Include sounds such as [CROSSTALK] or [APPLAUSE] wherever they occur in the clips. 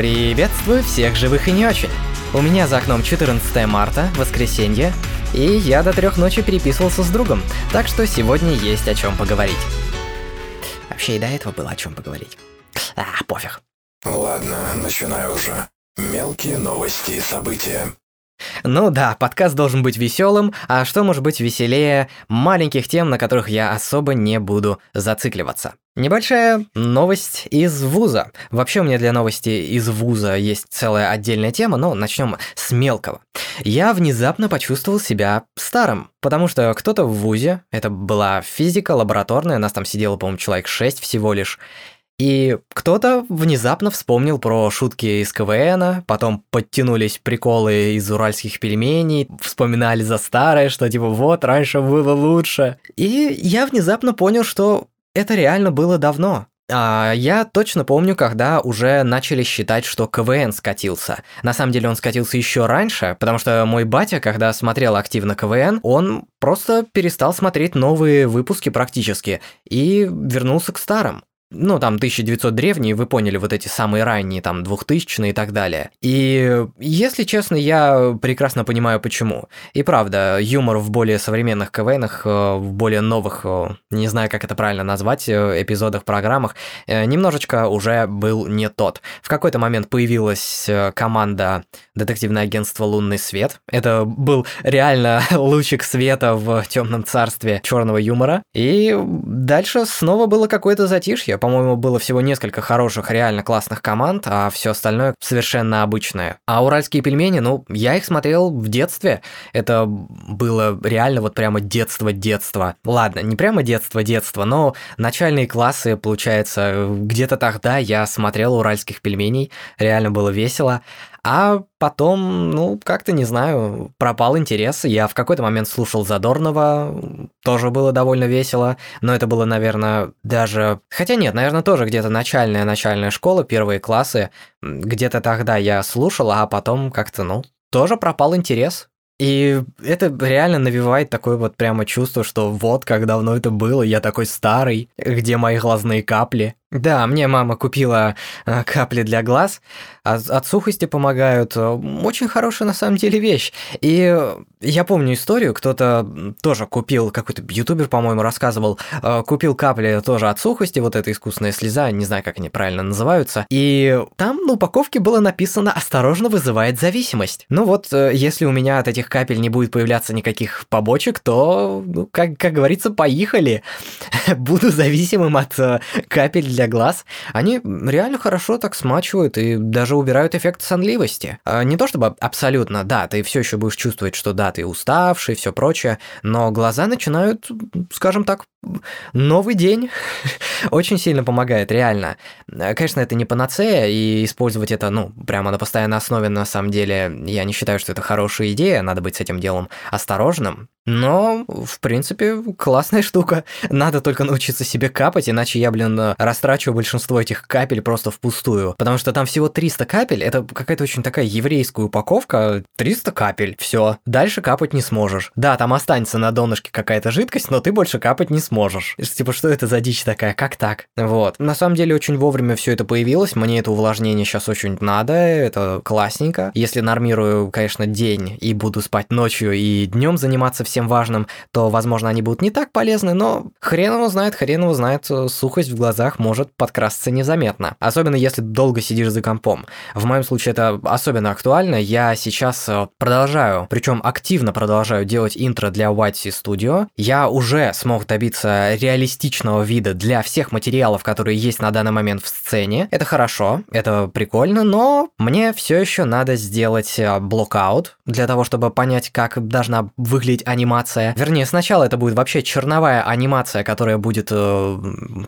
Приветствую всех живых и не очень. У меня за окном 14 марта, воскресенье, и я до трех ночи переписывался с другом, так что сегодня есть о чем поговорить. Вообще и до этого было о чем поговорить. А, пофиг. Ладно, начинаю уже. Мелкие новости и события. Ну да, подкаст должен быть веселым, а что может быть веселее маленьких тем, на которых я особо не буду зацикливаться. Небольшая новость из вуза. Вообще у меня для новости из вуза есть целая отдельная тема, но начнем с мелкого. Я внезапно почувствовал себя старым, потому что кто-то в вузе, это была физика лабораторная, нас там сидело, по-моему, человек 6 всего лишь, и кто-то внезапно вспомнил про шутки из КВН, потом подтянулись приколы из уральских пельменей, вспоминали за старое, что типа вот, раньше было лучше. И я внезапно понял, что это реально было давно. А я точно помню, когда уже начали считать, что КВН скатился. На самом деле он скатился еще раньше, потому что мой батя, когда смотрел активно КВН, он просто перестал смотреть новые выпуски практически и вернулся к старым ну, там, 1900 древние, вы поняли, вот эти самые ранние, там, 2000 и так далее. И, если честно, я прекрасно понимаю, почему. И правда, юмор в более современных КВНах, э, в более новых, э, не знаю, как это правильно назвать, э, эпизодах, программах, немножечко уже был не тот. В какой-то момент появилась команда детективное агентство «Лунный свет». Это был реально [LAUGHS] лучик света в темном царстве черного юмора. И дальше снова было какое-то затишье по-моему, было всего несколько хороших, реально классных команд, а все остальное совершенно обычное. А уральские пельмени, ну, я их смотрел в детстве. Это было реально вот прямо детство-детство. Ладно, не прямо детство-детство, но начальные классы, получается, где-то тогда я смотрел уральских пельменей, реально было весело. А потом, ну, как-то, не знаю, пропал интерес. Я в какой-то момент слушал Задорнова, тоже было довольно весело, но это было, наверное, даже... Хотя нет, наверное, тоже где-то начальная-начальная школа, первые классы. Где-то тогда я слушал, а потом как-то, ну, тоже пропал интерес. И это реально навевает такое вот прямо чувство, что вот как давно это было, я такой старый, где мои глазные капли. Да, мне мама купила э, капли для глаз, а от сухости помогают. Очень хорошая на самом деле вещь. И я помню историю, кто-то тоже купил, какой-то ютубер, по-моему, рассказывал, э, купил капли тоже от сухости, вот эта искусственная слеза, не знаю, как они правильно называются. И там на упаковке было написано «осторожно вызывает зависимость». Ну вот, э, если у меня от этих капель не будет появляться никаких побочек, то, ну, как, как говорится, поехали. [LAUGHS] Буду зависимым от капель для глаз, они реально хорошо так смачивают и даже убирают эффект сонливости. А не то чтобы абсолютно, да, ты все еще будешь чувствовать, что да, ты уставший, все прочее, но глаза начинают, скажем так, новый день. [LAUGHS] Очень сильно помогает, реально. Конечно, это не панацея, и использовать это, ну, прямо на постоянной основе, на самом деле, я не считаю, что это хорошая идея, надо быть с этим делом осторожным. Но, в принципе, классная штука. Надо только научиться себе капать, иначе я, блин, растрачиваю большинство этих капель просто впустую. Потому что там всего 300 капель, это какая-то очень такая еврейская упаковка. 300 капель, все. Дальше капать не сможешь. Да, там останется на донышке какая-то жидкость, но ты больше капать не сможешь. Типа, что это за дичь такая? Как так? Вот. На самом деле, очень вовремя все это появилось. Мне это увлажнение сейчас очень надо. Это классненько. Если нормирую, конечно, день и буду спать ночью и днем заниматься всем важным, то, возможно, они будут не так полезны, но хрен его знает, хрен его знает, э, сухость в глазах может подкрасться незаметно. Особенно если долго сидишь за компом. В моем случае это особенно актуально. Я сейчас э, продолжаю, причем активно продолжаю делать интро для White Sea Studio. Я уже смог добиться реалистичного вида для всех материалов, которые есть на данный момент в сцене. Это хорошо, это прикольно, но мне все еще надо сделать э, блокаут для того, чтобы понять, как должна выглядеть анимация. Вернее, сначала это будет вообще черновая анимация, которая будет э,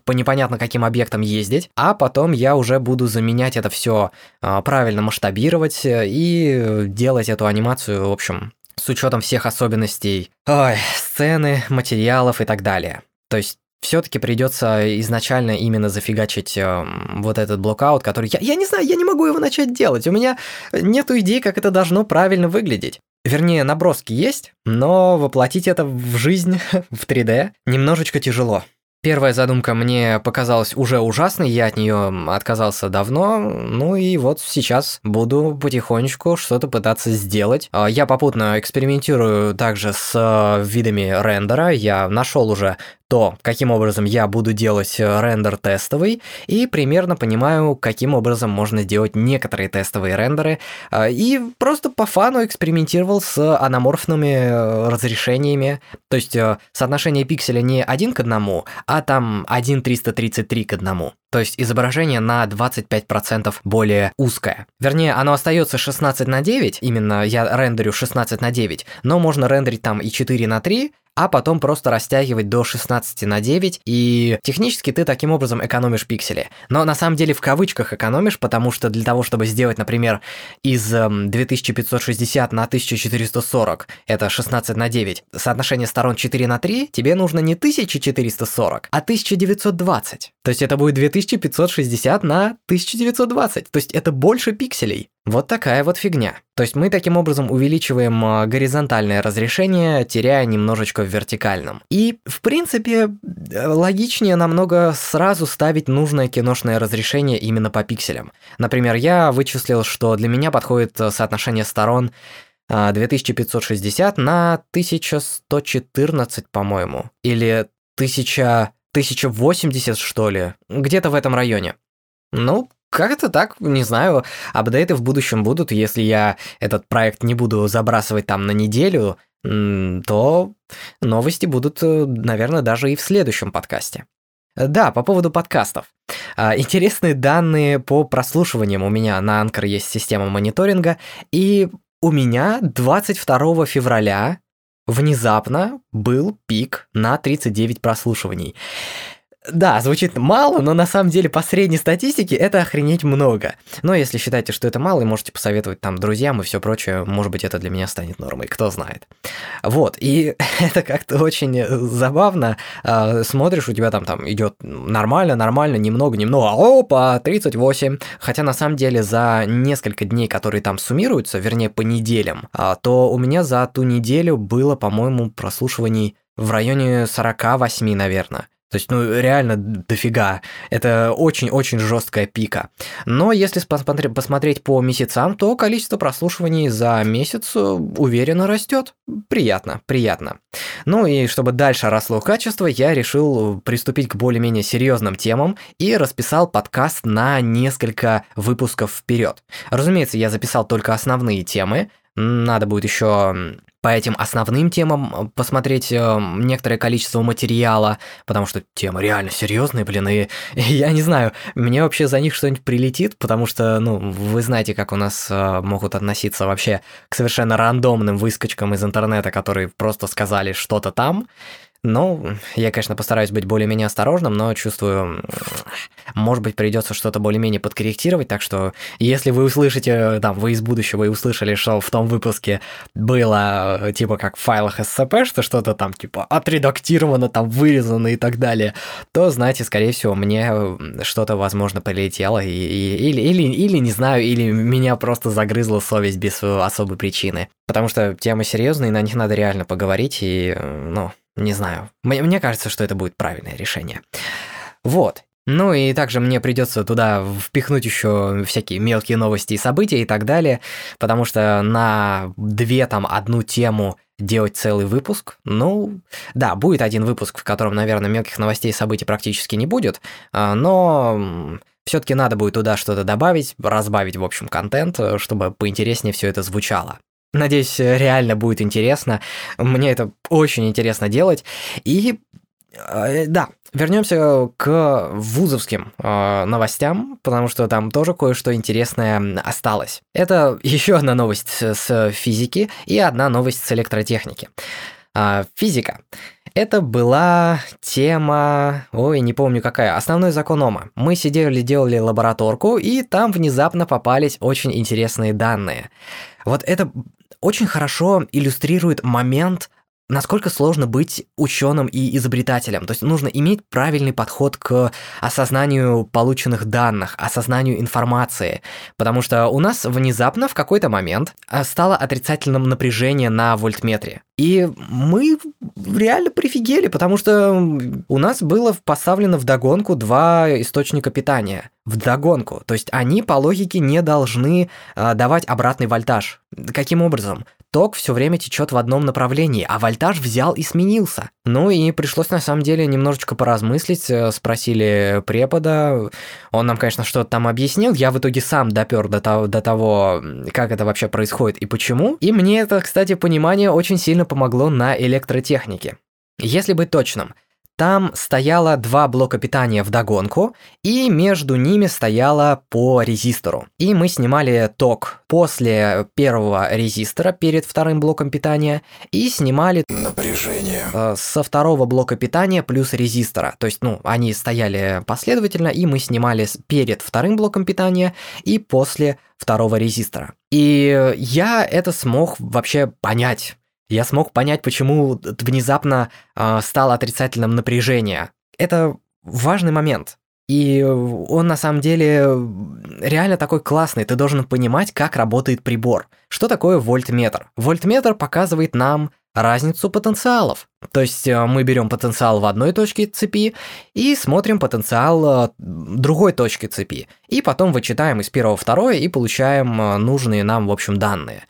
по непонятно каким объектам ездить, а потом я уже буду заменять это все э, правильно масштабировать э, и делать эту анимацию, в общем, с учетом всех особенностей ой, сцены, материалов и так далее. То есть все-таки придется изначально именно зафигачить э, вот этот блокаут, который я, я не знаю, я не могу его начать делать. У меня нету идей, как это должно правильно выглядеть. Вернее, наброски есть, но воплотить это в жизнь [LAUGHS] в 3D немножечко тяжело. Первая задумка мне показалась уже ужасной, я от нее отказался давно, ну и вот сейчас буду потихонечку что-то пытаться сделать. А, я попутно экспериментирую также с э, видами рендера, я нашел уже то, каким образом я буду делать э, рендер тестовый, и примерно понимаю, каким образом можно делать некоторые тестовые рендеры, а, и просто по фану экспериментировал с аноморфными э, разрешениями, то есть соотношение пикселя не один к одному, а там 1.333 к одному. То есть изображение на 25% более узкое. Вернее, оно остается 16 на 9, именно я рендерю 16 на 9, но можно рендерить там и 4 на 3, а потом просто растягивать до 16 на 9, и технически ты таким образом экономишь пиксели. Но на самом деле в кавычках экономишь, потому что для того, чтобы сделать, например, из 2560 эм, на 1440, это 16 на 9, соотношение сторон 4 на 3, тебе нужно не 1440, а 1920. То есть это будет 2560 на 1920, то есть это больше пикселей. Вот такая вот фигня. То есть мы таким образом увеличиваем а, горизонтальное разрешение, теряя немножечко в вертикальном. И, в принципе, э, логичнее намного сразу ставить нужное киношное разрешение именно по пикселям. Например, я вычислил, что для меня подходит э, соотношение сторон 2560 а, на 1114, по-моему. Или 1000... 1080, что ли? Где-то в этом районе. Ну, как-то так, не знаю, апдейты в будущем будут, если я этот проект не буду забрасывать там на неделю, то новости будут, э, наверное, даже и в следующем подкасте. Да, по поводу подкастов. А, интересные данные по прослушиваниям. У меня на Anchor есть система мониторинга, и у меня 22 февраля внезапно был пик на 39 прослушиваний. Да, звучит мало, но на самом деле по средней статистике это охренеть много. Но если считаете, что это мало, и можете посоветовать там друзьям и все прочее, может быть, это для меня станет нормой, кто знает. Вот, и [LAUGHS] это как-то очень забавно. А, смотришь, у тебя там, там идет нормально, нормально, немного, немного, опа, 38. Хотя на самом деле за несколько дней, которые там суммируются, вернее по неделям, а, то у меня за ту неделю было, по-моему, прослушиваний в районе 48, наверное. То есть, ну, реально дофига. Это очень-очень жесткая пика. Но если посмотреть, по месяцам, то количество прослушиваний за месяц э, уверенно растет. Приятно, приятно. Ну и чтобы дальше росло качество, я решил приступить к более-менее серьезным темам и расписал подкаст на несколько выпусков вперед. Разумеется, я записал только основные темы. Надо будет еще по этим основным темам э, посмотреть э, некоторое количество материала, потому что темы реально серьезные, блин, и, [LAUGHS] и я не знаю, мне вообще за них что-нибудь прилетит, потому что, ну, вы знаете, как у нас э, могут относиться вообще к совершенно рандомным выскочкам из интернета, которые просто сказали что-то там, ну, я, конечно, постараюсь быть более-менее осторожным, но чувствую, может быть, придется что-то более-менее подкорректировать, так что если вы услышите, там, вы из будущего и услышали, что в том выпуске было, типа, как в файлах SCP, что что-то там, типа, отредактировано, там, вырезано и так далее, то, знаете, скорее всего, мне что-то, возможно, полетело, и, и, или, или, или, не знаю, или меня просто загрызла совесть без особой причины. Потому что темы серьезные, на них надо реально поговорить, и, ну, не знаю. Мне, мне кажется, что это будет правильное решение. Вот. Ну и также мне придется туда впихнуть еще всякие мелкие новости и события и так далее, потому что на две там одну тему делать целый выпуск. Ну, да, будет один выпуск, в котором, наверное, мелких новостей и событий практически не будет, а, но все-таки надо будет туда что-то добавить, разбавить, в общем, контент, чтобы поинтереснее все это звучало. Надеюсь, реально будет интересно. Мне это очень интересно делать. И э, да, вернемся к вузовским э, новостям, потому что там тоже кое-что интересное осталось. Это еще одна новость с физики и одна новость с электротехники. Э, физика. Это была тема, ой, не помню какая, основной закон Ома. Мы сидели, делали лабораторку, и там внезапно попались очень интересные данные. Вот это очень хорошо иллюстрирует момент, насколько сложно быть ученым и изобретателем. То есть нужно иметь правильный подход к осознанию полученных данных, осознанию информации. Потому что у нас внезапно в какой-то момент а, стало отрицательным напряжение на вольтметре. И мы реально прифигели, потому что у нас было поставлено в догонку два источника питания. В догонку. То есть они по логике не должны э, давать обратный вольтаж. Каким образом? Ток все время течет в одном направлении, а вольтаж взял и сменился. Ну и пришлось на самом деле немножечко поразмыслить, э, спросили препода, он нам, конечно, что-то там объяснил, я в итоге сам допер до того, до того, как это вообще происходит и почему. И мне это, кстати, понимание очень сильно помогло на электротехнике. Если быть точным, там стояло два блока питания в догонку, и между ними стояло по резистору. И мы снимали ток после первого резистора перед вторым блоком питания и снимали Напряжение. э, со второго блока питания плюс резистора. То есть, ну, они стояли последовательно, и мы снимали перед вторым блоком питания и после второго резистора. И я это смог вообще понять. Я смог понять, почему внезапно э, стало отрицательным напряжение. Это важный момент. И он на самом деле реально такой классный. Ты должен понимать, как работает прибор. Что такое вольтметр? Вольтметр показывает нам разницу потенциалов. То есть э, мы берем потенциал в одной точке цепи и смотрим потенциал э, другой точки цепи. И потом вычитаем из первого второе и получаем э, нужные нам, в общем, данные.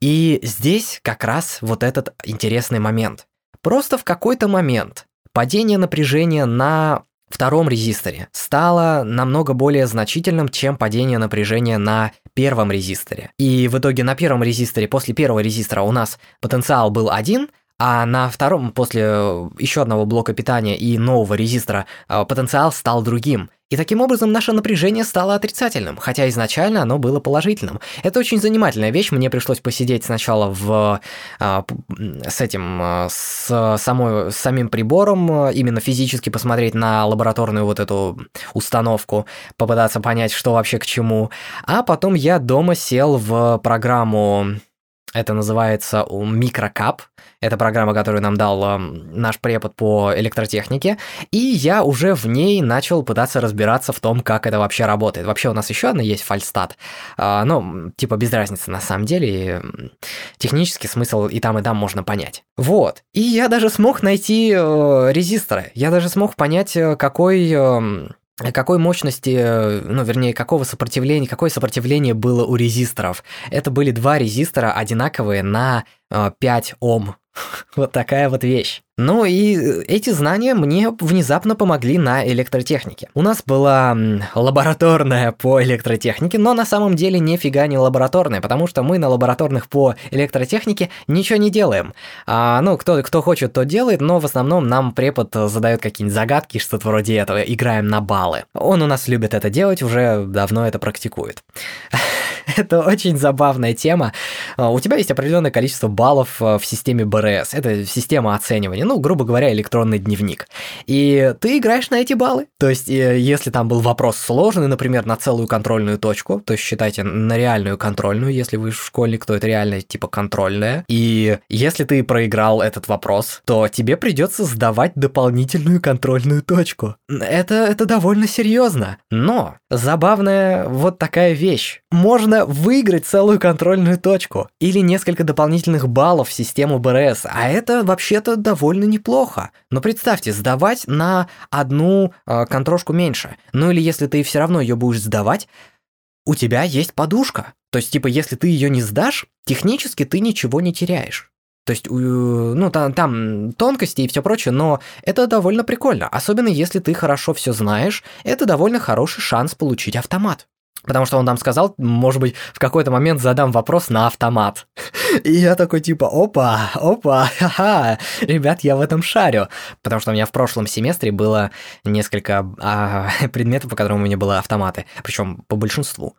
И здесь как раз вот этот интересный момент. Просто в какой-то момент падение напряжения на втором резисторе стало намного более значительным, чем падение напряжения на первом резисторе. И в итоге на первом резисторе, после первого резистора у нас потенциал был один, а на втором, после э, еще одного блока питания и нового резистора, э, потенциал стал другим. И таким образом наше напряжение стало отрицательным, хотя изначально оно было положительным. Это очень занимательная вещь, мне пришлось посидеть сначала в, м, с этим, с, самой, с самим прибором, именно физически посмотреть на лабораторную вот эту установку, попытаться понять, что вообще к чему. А потом я дома сел в программу это называется Microcap. Это программа, которую нам дал э, наш препод по электротехнике. И я уже в ней начал пытаться разбираться в том, как это вообще работает. Вообще у нас еще одна есть фальстат. А, ну, типа без разницы на самом деле. Технический смысл и там, и там можно понять. Вот. И я даже смог найти э, резисторы. Я даже смог понять, э, какой... какой мощности, э, ну, вернее, какого сопротивления, какое сопротивление было у резисторов. Это были два резистора одинаковые на э, 5 Ом. [LAUGHS] Вот такая вот вещь. Ну и э, эти знания мне внезапно помогли на электротехнике. У нас была лабораторная по электротехнике, но на самом деле нифига не лабораторная, потому что мы на лабораторных по электротехнике ничего не делаем. А, ну, кто, кто хочет, то делает, но в основном нам препод задает какие-нибудь загадки, что-то вроде этого, играем на баллы. Он у нас любит это делать, уже давно это практикует. [LAUGHS] Это очень забавная тема. А, У тебя есть определенное количество баллов а, в системе БРС. Это система оценивания, ну, грубо говоря, электронный дневник. И ты играешь на эти баллы. То есть, э, если там был вопрос сложный, например, на целую контрольную точку, то считайте на реальную контрольную, если вы школьник, то это реально типа контрольная. И если ты проиграл этот вопрос, то тебе придется сдавать дополнительную контрольную точку. Это, это довольно серьезно. Но забавная вот такая вещь. Можно выиграть целую контрольную точку или несколько дополнительных баллов в систему БРС, а это вообще-то довольно неплохо. Но представьте, сдавать на одну э, контрошку меньше. Ну или если ты все равно ее будешь сдавать, у тебя есть подушка. То есть, типа, если ты ее не сдашь, технически ты ничего не теряешь. То есть, ну, там, там тонкости и все прочее, но это довольно прикольно. Особенно если ты хорошо все знаешь, это довольно хороший шанс получить автомат. Потому что он там сказал, может быть, в какой-то момент задам вопрос на автомат. [LAUGHS] И я такой типа, опа, опа, ха-ха, ребят, я в этом шарю. Потому что у меня в прошлом семестре было несколько а, [LAUGHS] предметов, по которым у меня были автоматы. Причем по большинству.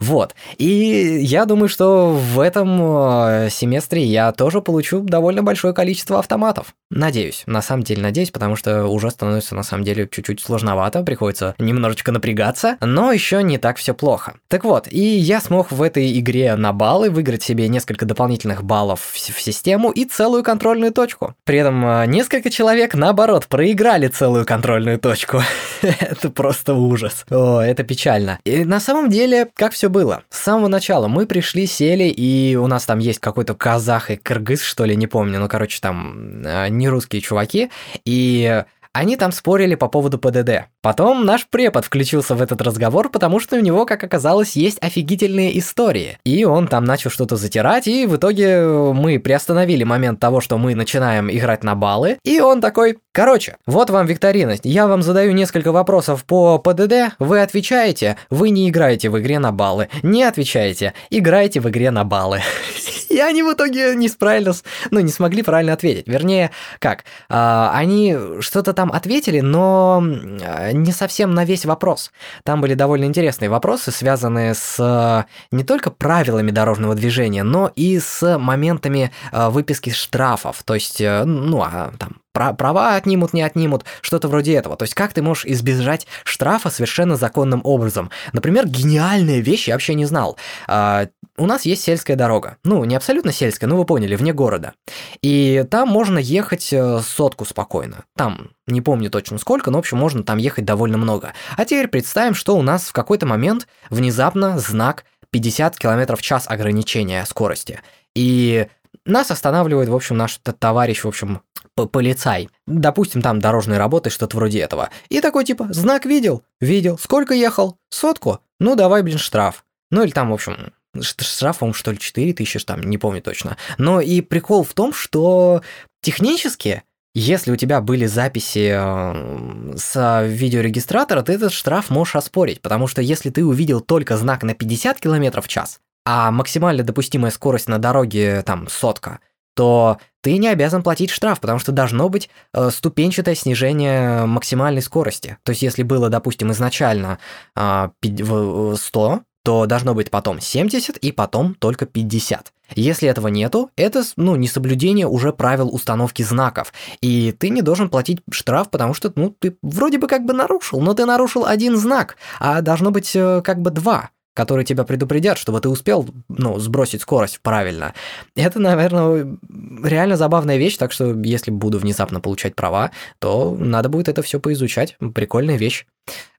Вот. И я думаю, что в этом э, семестре я тоже получу довольно большое количество автоматов. Надеюсь. На самом деле надеюсь, потому что уже становится на самом деле чуть-чуть сложновато, приходится немножечко напрягаться, но еще не так все плохо. Так вот, и я смог в этой игре на баллы выиграть себе несколько дополнительных баллов в, в систему и целую контрольную точку. При этом э, несколько человек, наоборот, проиграли целую контрольную точку. [LAUGHS] это просто ужас. О, это печально. И на самом деле, как все было? С самого начала мы пришли, сели, и у нас там есть какой-то казах и кыргыз, что ли, не помню, ну, короче, там э, не русские чуваки, и они там спорили по поводу ПДД. Потом наш препод включился в этот разговор, потому что у него, как оказалось, есть офигительные истории. И он там начал что-то затирать, и в итоге мы приостановили момент того, что мы начинаем играть на баллы. И он такой, короче, вот вам викторина, я вам задаю несколько вопросов по ПДД, вы отвечаете, вы не играете в игре на баллы. Не отвечаете, играете в игре на баллы. [LAUGHS] И они в итоге не справились, ну, не смогли правильно ответить. Вернее, как, а, они что-то там ответили, но не совсем на весь вопрос. Там были довольно интересные вопросы, связанные с не только правилами дорожного движения, но и с моментами а, выписки штрафов. То есть, э, ну, а там права отнимут, не отнимут, что-то вроде этого. То есть как ты можешь избежать штрафа совершенно законным образом? Например, гениальная вещь, я вообще не знал. А, у нас есть сельская дорога. Ну, не абсолютно сельская, но вы поняли, вне города. И там можно ехать э, сотку спокойно. Там, не помню точно сколько, но, в общем, можно там ехать довольно много. А теперь представим, что у нас в какой-то момент внезапно знак 50 км в час ограничения скорости. И нас останавливает, в общем, наш товарищ, в общем, полицай. Допустим, там дорожные работы, что-то вроде этого. И такой типа, знак видел? Видел. Сколько ехал? Сотку? Ну, давай, блин, штраф. Ну, или там, в общем, штраф, по что ли, 4 тысячи, там, не помню точно. Но и прикол в том, что технически, если у тебя были записи э, с видеорегистратора, ты этот штраф можешь оспорить, потому что если ты увидел только знак на 50 км в час, а максимально допустимая скорость на дороге там сотка, то ты не обязан платить штраф, потому что должно быть э, ступенчатое снижение максимальной скорости. То есть если было, допустим, изначально э, 100, то должно быть потом 70 и потом только 50. Если этого нету, это ну, несоблюдение уже правил установки знаков. И ты не должен платить штраф, потому что ну, ты вроде бы как бы нарушил, но ты нарушил один знак, а должно быть э, как бы два которые тебя предупредят, чтобы ты успел, ну, сбросить скорость правильно. Это, наверное, реально забавная вещь, так что если буду внезапно получать права, то надо будет это все поизучать. Прикольная вещь.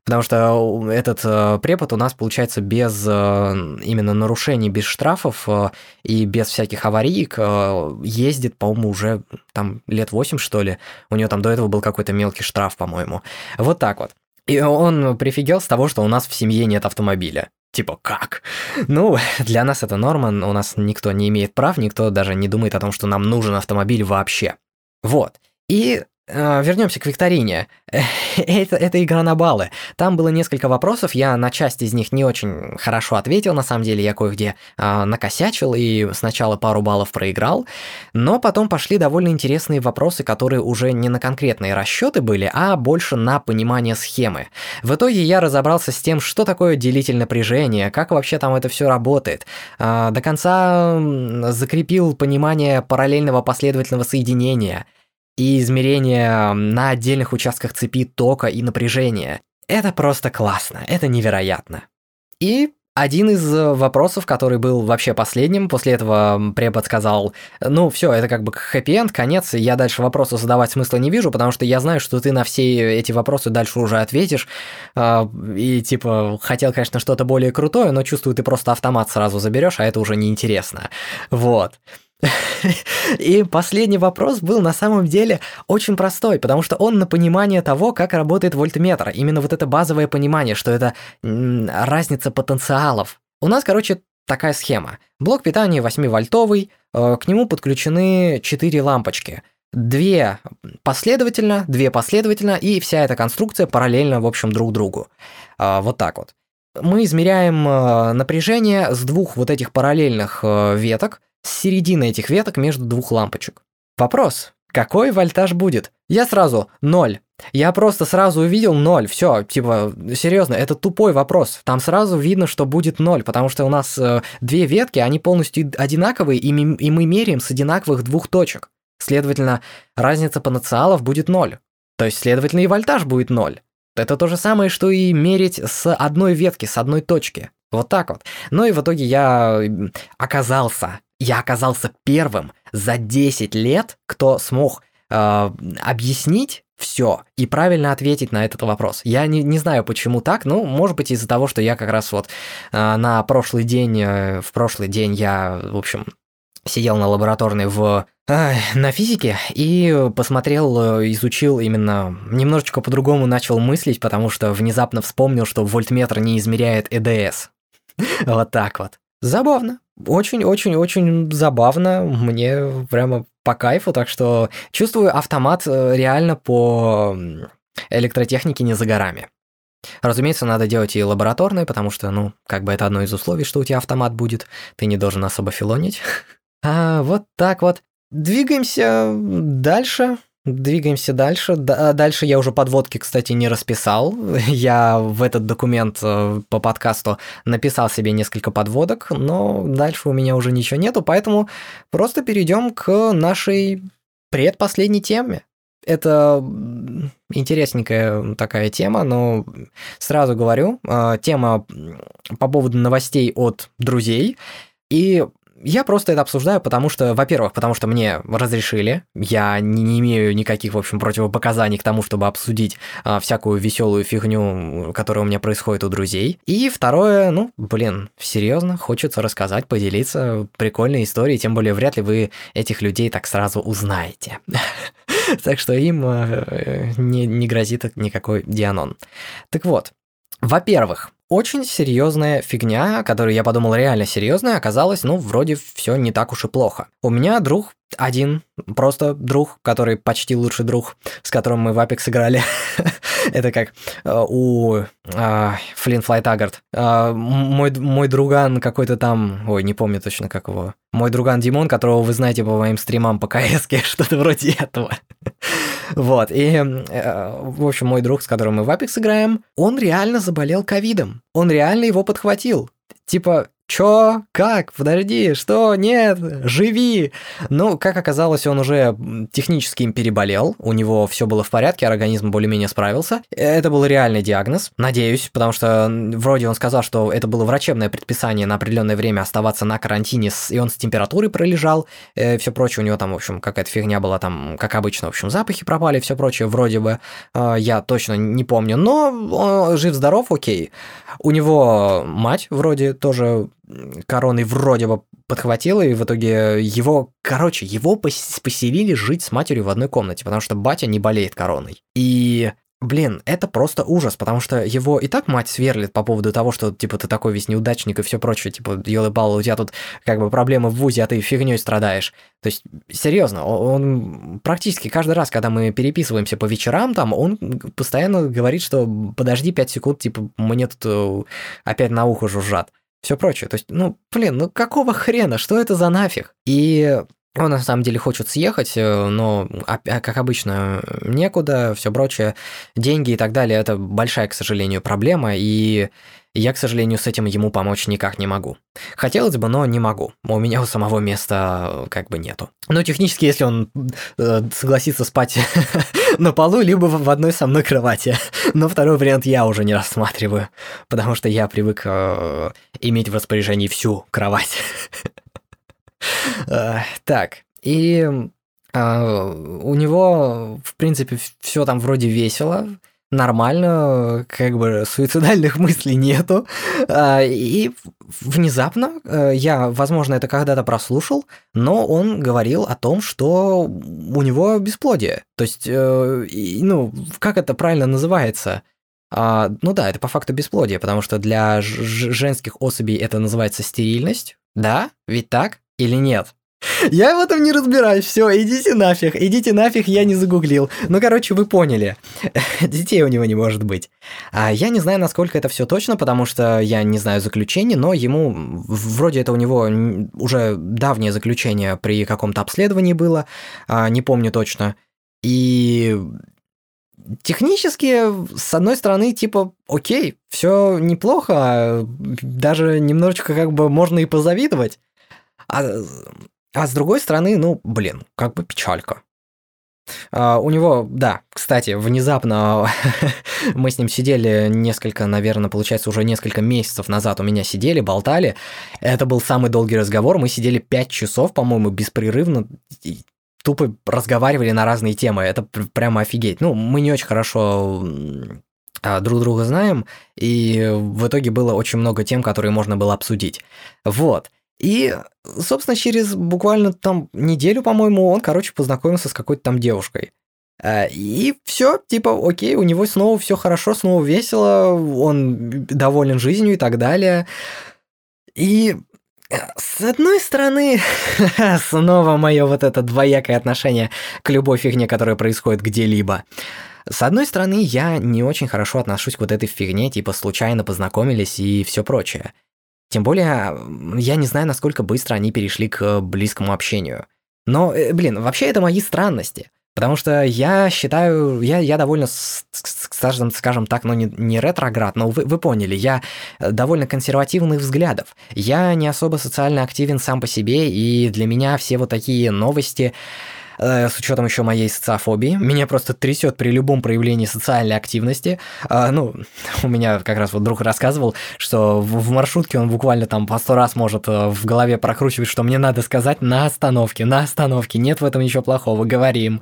Потому что этот э, препод у нас получается без э, именно нарушений, без штрафов э, и без всяких авариек э, ездит, по-моему, уже там лет 8, что ли. У него там до этого был какой-то мелкий штраф, по-моему. Вот так вот. И он прифигел с того, что у нас в семье нет автомобиля. Типа, как? Ну, [LAUGHS] для нас это норма, у нас никто не имеет прав, никто даже не думает о том, что нам нужен автомобиль вообще. Вот. И вернемся к викторине. [LAUGHS] это, это игра на баллы. Там было несколько вопросов, я на часть из них не очень хорошо ответил, на самом деле я кое-где э, накосячил и сначала пару баллов проиграл, но потом пошли довольно интересные вопросы, которые уже не на конкретные расчеты были, а больше на понимание схемы. В итоге я разобрался с тем, что такое делитель напряжения, как вообще там это все работает. Э, до конца закрепил понимание параллельного последовательного соединения – и измерения на отдельных участках цепи тока и напряжения. Это просто классно, это невероятно. И один из э, вопросов, который был вообще последним, после этого препод сказал, ну все, это как бы хэппи-энд, конец, я дальше вопросы задавать смысла не вижу, потому что я знаю, что ты на все эти вопросы дальше уже ответишь, а, и типа хотел, конечно, что-то более крутое, но чувствую, ты просто автомат сразу заберешь, а это уже неинтересно. Вот. [LAUGHS] И последний вопрос был на самом деле очень простой, потому что он на понимание того, как работает вольтметр. Именно вот это базовое понимание, что это разница потенциалов. У нас, короче, такая схема. Блок питания 8-вольтовый, э, к нему подключены 4 лампочки. Две последовательно, две последовательно, и вся эта конструкция параллельно, в общем, друг другу. А, вот так вот. Мы измеряем э, напряжение с двух вот этих параллельных э, веток, с середины этих веток между двух лампочек. Вопрос, какой вольтаж будет? Я сразу ноль. Я просто сразу увидел ноль. Все, типа, серьезно, это тупой вопрос. Там сразу видно, что будет ноль, потому что у нас э, две ветки, они полностью одинаковые, и, ми- и мы меряем с одинаковых двух точек. Следовательно, разница потенциалов будет ноль. То есть, следовательно, и вольтаж будет ноль. Это то же самое, что и мерить с одной ветки, с одной точки. Вот так вот. Ну и в итоге я оказался я оказался первым за 10 лет, кто смог э, объяснить все и правильно ответить на этот вопрос. Я не, не знаю, почему так, ну, может быть, из-за того, что я как раз вот э, на прошлый день, э, в прошлый день я, в общем, сидел на лабораторной в э, на физике и посмотрел, э, изучил именно немножечко по-другому начал мыслить, потому что внезапно вспомнил, что вольтметр не измеряет ЭДС. [LAUGHS] Вот так вот. Забавно. Очень-очень-очень забавно. Мне прямо по кайфу, так что чувствую автомат э, реально по электротехнике не за горами. Разумеется, надо делать и лабораторные, потому что, ну, как бы это одно из условий, что у тебя автомат будет. Ты не должен особо филонить. [LAUGHS] А вот так вот. Двигаемся дальше. Двигаемся дальше. А дальше я уже подводки, кстати, не расписал. [LAUGHS] Я в этот документ э, по подкасту написал себе несколько подводок, но дальше у меня уже ничего нету, поэтому просто перейдем к нашей предпоследней теме. Это интересненькая такая тема, но сразу говорю, э, тема по поводу новостей от друзей. И я просто это обсуждаю, потому что, во-первых, потому что мне разрешили, я не, не имею никаких, в общем, противопоказаний к тому, чтобы обсудить а, всякую веселую фигню, которая у меня происходит у друзей. И второе, ну, блин, серьезно, хочется рассказать, поделиться прикольной историей, тем более вряд ли вы этих людей так сразу узнаете. [LAUGHS] Так что им э, не, не грозит никакой Дианон. Так вот, во-первых, очень серьезная фигня, которую я подумал реально серьезная, оказалась, ну, вроде все не так уж и плохо. У меня друг один, просто друг, который почти лучший друг, с которым мы в Apex играли. [LAUGHS] Это как э, у Флинн Флайт Агард. Мой, мой друган какой-то там, ой, не помню точно как его. Мой друган Димон, которого вы знаете по моим стримам по КС, [LAUGHS] что-то вроде этого. [LAUGHS] Вот, и, э, в общем, мой друг, с которым мы в Apex играем, он реально заболел ковидом. Он реально его подхватил. Типа, Чё? Как? Подожди, что? Нет, живи! Ну, как оказалось, он уже технически им переболел, у него все было в порядке, организм более-менее справился. Это был реальный диагноз, надеюсь, потому что вроде он сказал, что это было врачебное предписание на определенное время оставаться на карантине, и он с температурой пролежал, э, все прочее у него там, в общем, какая-то фигня была там, как обычно, в общем, запахи пропали, все прочее, вроде бы, э, я точно не помню, но жив-здоров, окей. У него мать вроде тоже короной вроде бы подхватила, и в итоге его, короче, его поселили жить с матерью в одной комнате, потому что батя не болеет короной. И Блин, это просто ужас, потому что его и так мать сверлит по поводу того, что, типа, ты такой весь неудачник и все прочее, типа, елы-палы, у тебя тут, как бы, проблемы в ВУЗе, а ты фигней страдаешь. То есть, серьезно, он практически каждый раз, когда мы переписываемся по вечерам, там, он постоянно говорит, что подожди 5 секунд, типа, мне тут э, опять на ухо жужжат все прочее. То есть, ну, блин, ну какого хрена, что это за нафиг? И он на самом деле хочет съехать, э, но, а, как обычно, некуда, все прочее, деньги и так далее, это большая, к сожалению, проблема, и я, к сожалению, с этим ему помочь никак не могу. Хотелось бы, но не могу. У меня у самого места э, как бы нету. Но технически, если он э, согласится спать [LAUGHS] на полу, либо в одной со мной кровати. Но второй вариант я уже не рассматриваю, потому что я привык э, иметь в распоряжении всю кровать. [LAUGHS] Э, так, и у него, в принципе, все там вроде весело нормально, как бы суицидальных [LAUGHS] мыслей нету. А, и внезапно, э, я, возможно, это когда-то прослушал, но он говорил о том, что у него бесплодие. То есть, э, ну, как это правильно называется? А, ну да, это по факту бесплодие, потому что для женских особей это называется стерильность. Да? Ведь так? Или нет? Я в этом не разбираюсь. Все, идите нафиг, идите нафиг, я не загуглил. Ну, короче, вы поняли. [LAUGHS] Детей у него не может быть. А я не знаю, насколько это все точно, потому что я не знаю заключение, но ему вроде это у него уже давнее заключение при каком-то обследовании было, а, не помню точно. И технически, с одной стороны, типа, окей, все неплохо, даже немножечко как бы можно и позавидовать. А а с другой стороны, ну, блин, как бы печалька. А, у него, да, кстати, внезапно [LAUGHS] мы с ним сидели несколько, наверное, получается, уже несколько месяцев назад у меня сидели, болтали. Это был самый долгий разговор. Мы сидели 5 часов, по-моему, беспрерывно тупо разговаривали на разные темы. Это прямо офигеть. Ну, мы не очень хорошо а, друг друга знаем, и в итоге было очень много тем, которые можно было обсудить. Вот. И, собственно, через буквально там неделю, по-моему, он, короче, познакомился с какой-то там девушкой. А, и все, типа, окей, у него снова все хорошо, снова весело, он доволен жизнью и так далее. И э, с одной стороны, [LAUGHS] снова мое вот это двоякое отношение к любой фигне, которая происходит где-либо. С одной стороны, я не очень хорошо отношусь к вот этой фигне, типа случайно познакомились и все прочее. Тем более, я не знаю, насколько быстро они перешли к близкому общению. Но, э, блин, вообще это мои странности. Потому что я считаю, я, я довольно, скажем, скажем так, ну не, не ретроград, но вы, вы поняли, я довольно консервативных взглядов. Я не особо социально активен сам по себе, и для меня все вот такие новости, Э, с учетом еще моей социофобии. Меня просто трясет при любом проявлении социальной активности. А, ну, [LAUGHS] у меня как раз вот друг рассказывал, что в маршрутке он буквально там по сто раз может э, в голове прокручивать, что мне надо сказать на остановке, на остановке, нет в этом ничего плохого, говорим.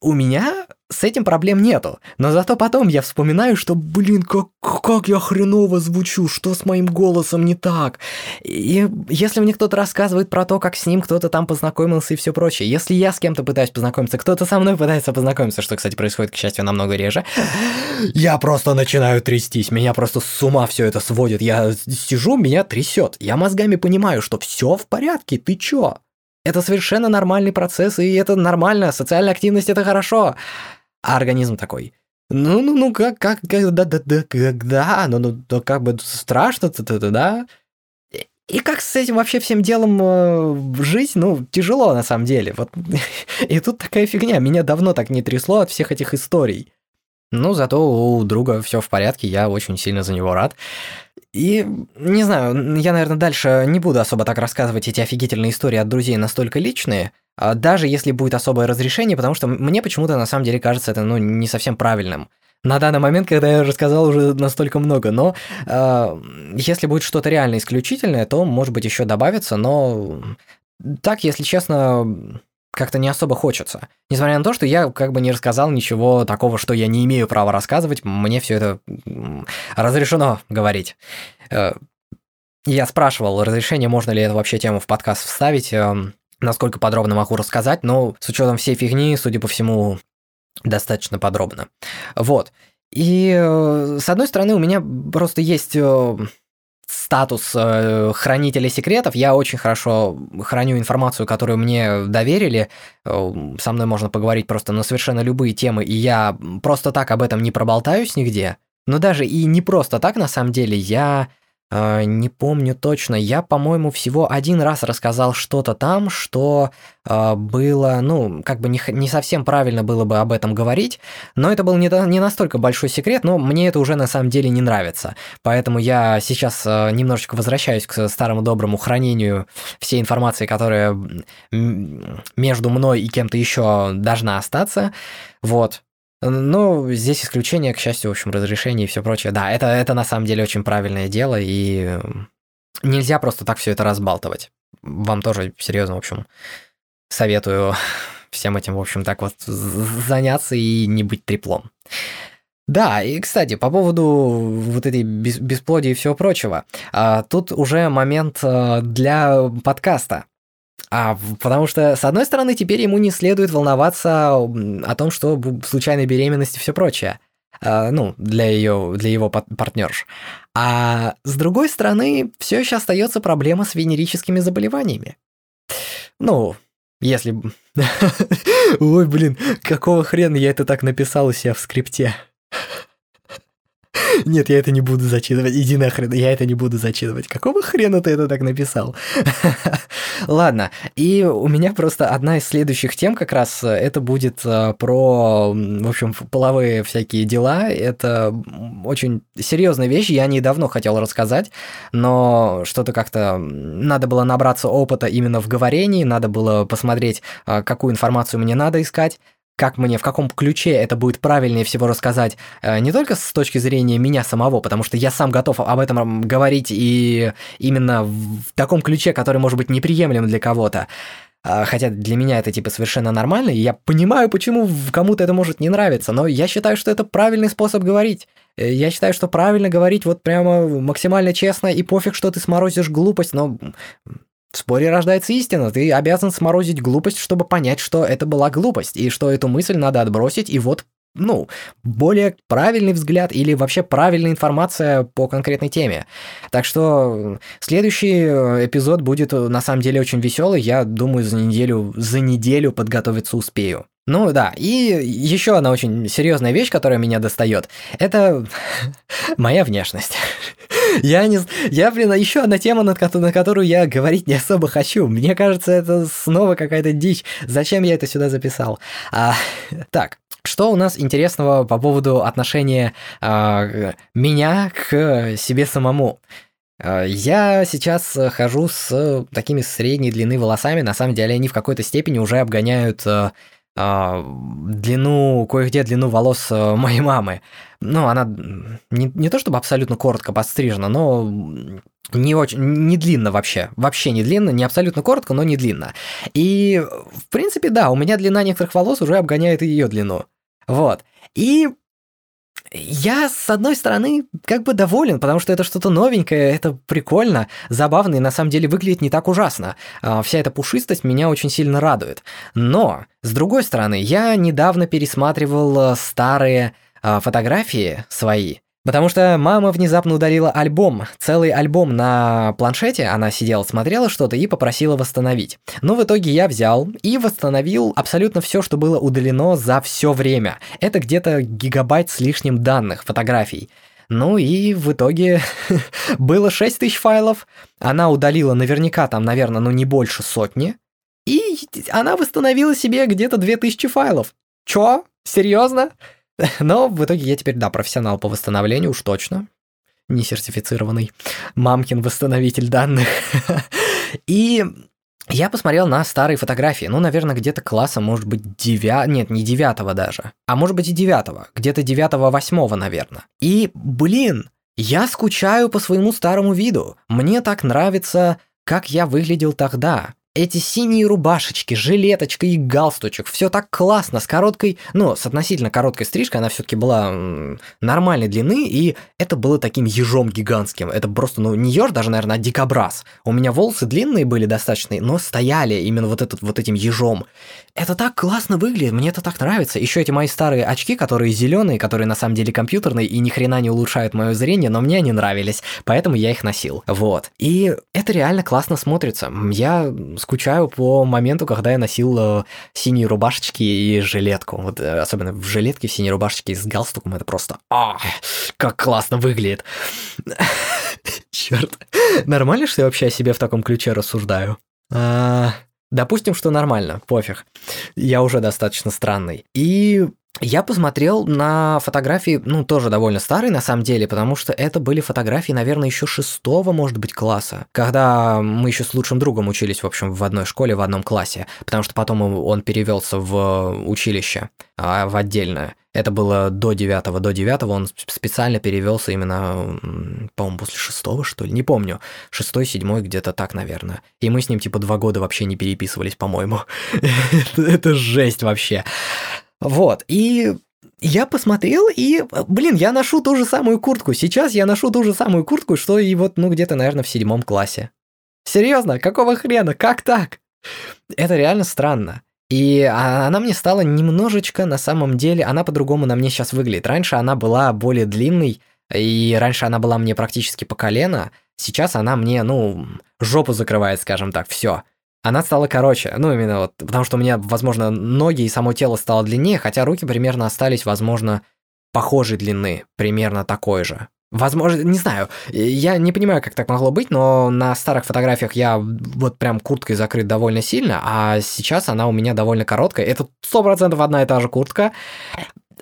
У меня с этим проблем нету. Но зато потом я вспоминаю, что, блин, как, как я хреново звучу, что с моим голосом не так. И если мне кто-то рассказывает про то, как с ним кто-то там познакомился и все прочее, если я с кем-то пытаюсь познакомиться, кто-то со мной пытается познакомиться, что, кстати, происходит, к счастью, намного реже, я просто начинаю трястись, меня просто с ума все это сводит. Я сижу, меня трясет. Я мозгами понимаю, что все в порядке, ты чё? Это совершенно нормальный процесс, и это нормально, социальная активность – это хорошо. А организм такой, ну, ну, ну, как, как, как да, да, да, когда, ну, ну, ну, как бы страшно, то, то, да. И как с этим вообще всем делом э, жить, ну, тяжело на самом деле. Вот. [LAUGHS] И тут такая фигня, меня давно так не трясло от всех этих историй. Ну, зато у друга все в порядке, я очень сильно за него рад. И, не знаю, я, наверное, дальше не буду особо так рассказывать эти офигительные истории от друзей настолько личные, а даже если будет особое разрешение, потому что мне почему-то на самом деле кажется это, ну, не совсем правильным. На данный момент, когда я рассказал уже настолько много, но э, если будет что-то реально исключительное, то, может быть, еще добавится, но так, если честно, как-то не особо хочется. Несмотря на то, что я как бы не рассказал ничего такого, что я не имею права рассказывать, мне все это разрешено говорить. Э, я спрашивал разрешение, можно ли это вообще тему в подкаст вставить, эм, насколько подробно могу рассказать, но с учетом всей фигни, судя по всему, достаточно подробно. Вот. И э, с одной стороны, у меня просто есть э, статус э, хранителя секретов. Я очень хорошо храню информацию, которую мне доверили. Э, со мной можно поговорить просто на совершенно любые темы, и я просто так об этом не проболтаюсь нигде. Но даже и не просто так, на самом деле, я э, не помню точно. Я, по-моему, всего один раз рассказал что-то там, что э, было, ну, как бы не, не совсем правильно было бы об этом говорить, но это был не, не настолько большой секрет, но мне это уже на самом деле не нравится. Поэтому я сейчас э, немножечко возвращаюсь к старому доброму хранению всей информации, которая между мной и кем-то еще должна остаться. Вот. Ну, здесь исключение, к счастью, в общем, разрешение и все прочее. Да, это, это на самом деле очень правильное дело, и нельзя просто так все это разбалтывать. Вам тоже серьезно, в общем, советую [LAUGHS] всем этим, в общем, так вот заняться и не быть треплом. Да, и, кстати, по поводу вот этой бесплодия и всего прочего, а, тут уже момент а, для подкаста. А, потому что, с одной стороны, теперь ему не следует волноваться о том, что случайной беременности и все прочее. А, ну, для ее, для его партнерш. А с другой стороны, все еще остается проблема с венерическими заболеваниями. Ну, если... [LAUGHS] Ой, блин, какого хрена я это так написал у себя в скрипте? [LAUGHS] Нет, я это не буду зачитывать. Иди нахрен, я это не буду зачитывать. Какого хрена ты это так написал? [LAUGHS] Ладно, и у меня просто одна из следующих тем как раз, э, это будет э, про, в общем, половые всякие дела. Это очень серьезная вещь, я недавно хотел рассказать, но что-то как-то надо было набраться опыта именно в говорении, надо было посмотреть, э, какую информацию мне надо искать, как мне, в каком ключе это будет правильнее всего рассказать, э, не только с точки зрения меня самого, потому что я сам готов об этом говорить и именно в таком ключе, который может быть неприемлем для кого-то. А, хотя для меня это типа совершенно нормально, и я понимаю, почему кому-то это может не нравиться, но я считаю, что это правильный способ говорить. Э, я считаю, что правильно говорить вот прямо максимально честно, и пофиг, что ты сморозишь глупость, но в споре рождается истина, ты обязан сморозить глупость, чтобы понять, что это была глупость, и что эту мысль надо отбросить, и вот ну, более правильный взгляд или вообще правильная информация по конкретной теме. Так что следующий э, эпизод будет э, на самом деле очень веселый. Я думаю, за неделю, за неделю подготовиться успею. Ну да, и еще одна очень серьезная вещь, которая меня достает, это [LAUGHS] моя внешность. [LAUGHS] Я не... Я, блин, еще одна тема, на которую я говорить не особо хочу. Мне кажется, это снова какая-то дичь. Зачем я это сюда записал? А, [LAUGHS] так, что у нас интересного по поводу отношения а, меня к себе самому? А, я сейчас хожу с такими средней длины волосами, на самом деле они в какой-то степени уже обгоняют а, длину, кое-где длину волос э, моей мамы. Ну, она не, не то чтобы абсолютно коротко подстрижена, но не очень, не длинно вообще, вообще не длинно, не абсолютно коротко, но не длинно. И, в принципе, да, у меня длина некоторых волос уже обгоняет ее длину. Вот. И я, с одной стороны, как бы доволен, потому что это что-то новенькое, это прикольно, забавно и на самом деле выглядит не так ужасно. А, вся эта пушистость меня очень сильно радует. Но, с другой стороны, я недавно пересматривал э, старые а, фотографии свои, Потому что мама внезапно удалила альбом, целый альбом на планшете, она сидела, смотрела что-то и попросила восстановить. Но в итоге я взял и восстановил абсолютно все, что было удалено за все время. Это где-то гигабайт с лишним данных, фотографий. Ну и в итоге [LAUGHS] было 6 тысяч файлов, она удалила наверняка там, наверное, ну не больше сотни, и она восстановила себе где-то 2000 файлов. Чё? Серьезно? [LAUGHS] Но в итоге я теперь, да, профессионал по восстановлению, уж точно. Не сертифицированный. Мамкин восстановитель данных. [LAUGHS] И я посмотрел на старые фотографии, ну, наверное, где-то класса, может быть, девя... Нет, не девятого даже, а может быть и девятого, где-то девятого, восьмого, наверное. И, блин, я скучаю по своему старому виду. Мне так нравится, как я выглядел тогда эти синие рубашечки, жилеточка и галстучек, все так классно, с короткой, ну, с относительно короткой стрижкой, она все-таки была нормальной длины, и это было таким ежом гигантским. Это просто, ну, не еж даже, наверное, а дикобраз. У меня волосы длинные были достаточно, но стояли именно вот, этот, вот этим ежом. Это так классно выглядит, мне это так нравится. Еще эти мои старые очки, которые зеленые, которые на самом деле компьютерные и ни хрена не улучшают мое зрение, но мне они нравились, поэтому я их носил. Вот. И это реально классно смотрится. Я скучаю по моменту, когда я носил э, синие рубашечки и жилетку. Вот э, особенно в жилетке, в синей рубашечке с галстуком, это просто... А, как классно выглядит. [LAUGHS] Черт. Нормально, что я вообще о себе в таком ключе рассуждаю? А, допустим, что нормально, пофиг. Я уже достаточно странный. И я посмотрел на фотографии, ну, тоже довольно старые на самом деле, потому что это были фотографии, наверное, еще шестого, может быть, класса, когда мы еще с лучшим другом учились, в общем, в одной школе, в одном классе, потому что потом он перевелся в училище, а, в отдельное. Это было до девятого, до девятого он специально перевелся именно, по-моему, после шестого, что ли, не помню, шестой, седьмой, где-то так, наверное. И мы с ним, типа, два года вообще не переписывались, по-моему. [LAUGHS] Это жесть вообще. Вот, и я посмотрел, и, блин, я ношу ту же самую куртку. Сейчас я ношу ту же самую куртку, что и вот, ну, где-то, наверное, в седьмом классе. Серьезно, какого хрена? Как так? Это реально странно. И она мне стала немножечко, на самом деле, она по-другому на мне сейчас выглядит. Раньше она была более длинной, и раньше она была мне практически по колено. Сейчас она мне, ну, жопу закрывает, скажем так, все она стала короче. Ну, именно вот, потому что у меня, возможно, ноги и само тело стало длиннее, хотя руки примерно остались, возможно, похожей длины, примерно такой же. Возможно, не знаю, я не понимаю, как так могло быть, но на старых фотографиях я вот прям курткой закрыт довольно сильно, а сейчас она у меня довольно короткая. Это сто процентов одна и та же куртка.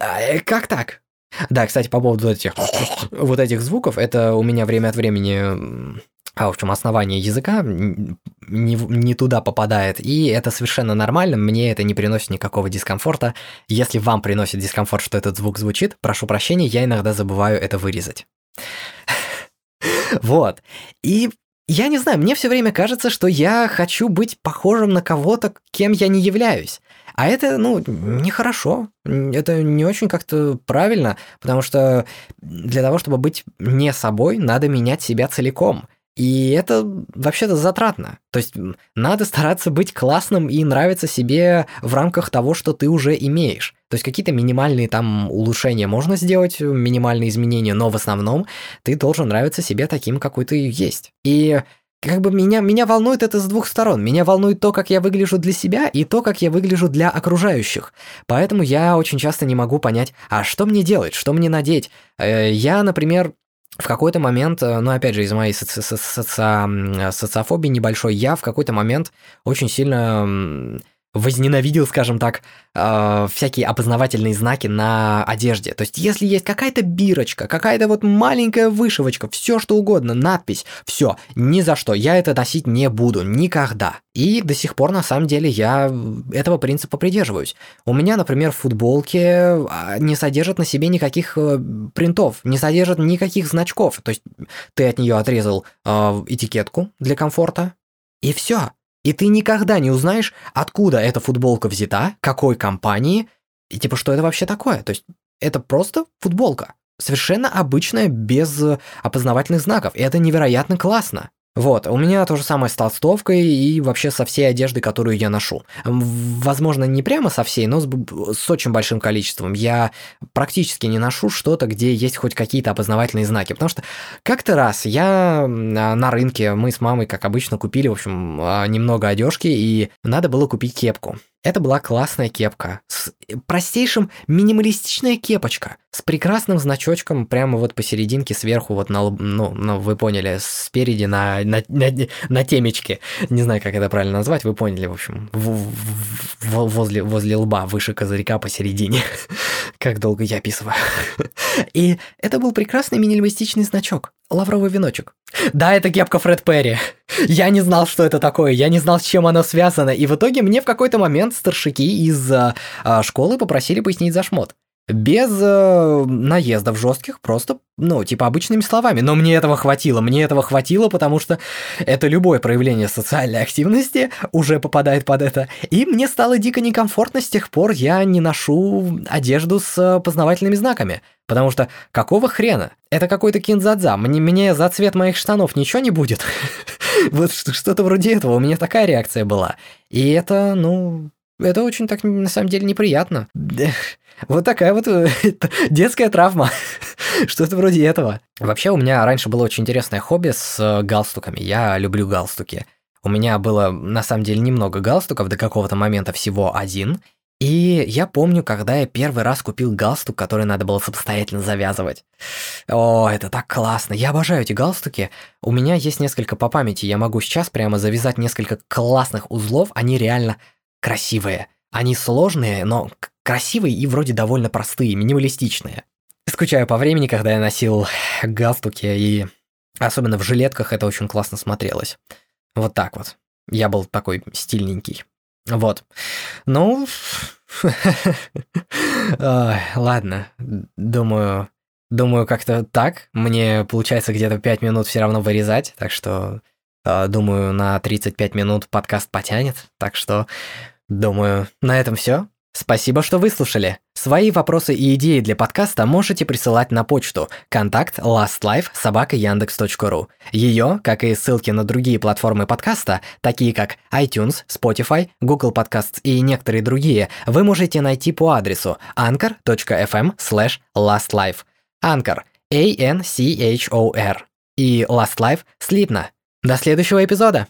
А, э, как так? Да, кстати, по поводу этих [COUGHS] вот этих звуков, это у меня время от времени а, в общем, основание языка не, не туда попадает, и это совершенно нормально, мне это не приносит никакого дискомфорта. Если вам приносит дискомфорт, что этот звук звучит, прошу прощения, я иногда забываю это вырезать. [LAUGHS] Вот. И я не знаю, мне все время кажется, что я хочу быть похожим на кого-то, кем я не являюсь. А это, ну, нехорошо. Это не очень как-то правильно, потому что для того, чтобы быть не собой, надо менять себя целиком. И это вообще-то затратно. То есть надо стараться быть классным и нравиться себе в рамках того, что ты уже имеешь. То есть какие-то минимальные там улучшения можно сделать, минимальные изменения, но в основном ты должен нравиться себе таким, какой ты есть. И как бы меня, меня волнует это с двух сторон. Меня волнует то, как я выгляжу для себя, и то, как я выгляжу для окружающих. Поэтому я очень часто не могу понять, а что мне делать, что мне надеть. Э, я, например, в какой-то момент, э, ну, опять же, из моей соци соци социофобии небольшой, я в какой-то момент очень сильно возненавидел, скажем так, э, всякие опознавательные знаки на одежде. То есть, если есть какая-то бирочка, какая-то вот маленькая вышивочка, все что угодно, надпись, все, ни за что, я это носить не буду, никогда. И до сих пор, на самом деле, я этого принципа придерживаюсь. У меня, например, футболки а, не содержат на себе никаких э, принтов, не содержат никаких значков. То есть, ты от нее отрезал э, этикетку для комфорта, и все. И ты никогда не узнаешь, откуда эта футболка взята, какой компании, и типа, что это вообще такое. То есть это просто футболка. Совершенно обычная, без опознавательных знаков. И это невероятно классно. Вот, у меня то же самое с толстовкой и вообще со всей одеждой, которую я ношу. Возможно, не прямо со всей, но с, с очень большим количеством. Я практически не ношу что-то, где есть хоть какие-то опознавательные знаки. Потому что как-то раз я на рынке, мы с мамой, как обычно, купили, в общем, а, немного одежки, и надо было купить кепку. Это была классная кепка. С простейшим минималистичная кепочка. С прекрасным значочком прямо вот посерединке сверху, вот на, ну, ну вы поняли, спереди на, на, на, на темечке. Не знаю, как это правильно назвать, вы поняли, в общем. В, в, возле, возле лба, выше козырька посередине. [LAUGHS] Как долго я описываю. [LAUGHS] И это был прекрасный минималистичный значок. Лавровый веночек. Да, это кепка Фред Перри. Я не знал, что это такое, я не знал, с чем оно связано, и в итоге мне в какой-то момент старшики из а, школы попросили пояснить за шмот. Без э, наездов жестких, просто, ну, типа обычными словами. Но мне этого хватило, мне этого хватило, потому что это любое проявление социальной активности уже попадает под это. И мне стало дико некомфортно, с тех пор я не ношу одежду с познавательными знаками. Потому что какого хрена? Это какой-то кинзадза, мне, мне за цвет моих штанов ничего не будет. [LAUGHS] Вот что-то вроде этого, у меня такая реакция была. И это, ну, это очень так на самом деле неприятно. Вот такая вот э, [LAUGHS] детская травма. [LAUGHS] Что-то вроде этого. Вообще у меня раньше было очень интересное хобби с э, галстуками. Я люблю галстуки. У меня было на самом деле немного галстуков, до какого-то момента всего один. И я помню, когда я первый раз купил галстук, который надо было самостоятельно завязывать. О, это так классно. Я обожаю эти галстуки. У меня есть несколько по памяти. Я могу сейчас прямо завязать несколько классных узлов. Они реально красивые. Они сложные, но красивые и вроде довольно простые, минималистичные. Скучаю по времени, когда я носил галстуки, и особенно в жилетках это очень классно смотрелось. Вот так вот. Я был такой стильненький. Вот. Ну, [LAUGHS] ладно. Думаю, думаю, как-то так. Мне получается где-то 5 минут все равно вырезать, так что а, думаю, на 35 минут подкаст потянет. Так что Думаю, на этом все. Спасибо, что выслушали. Свои вопросы и идеи для подкаста можете присылать на почту контакт lastlife Ее, как и ссылки на другие платформы подкаста, такие как iTunes, Spotify, Google Podcasts и некоторые другие, вы можете найти по адресу anchor.fm slash lastlife. Anchor. A-N-C-H-O-R. И Last Life слитно. До следующего эпизода!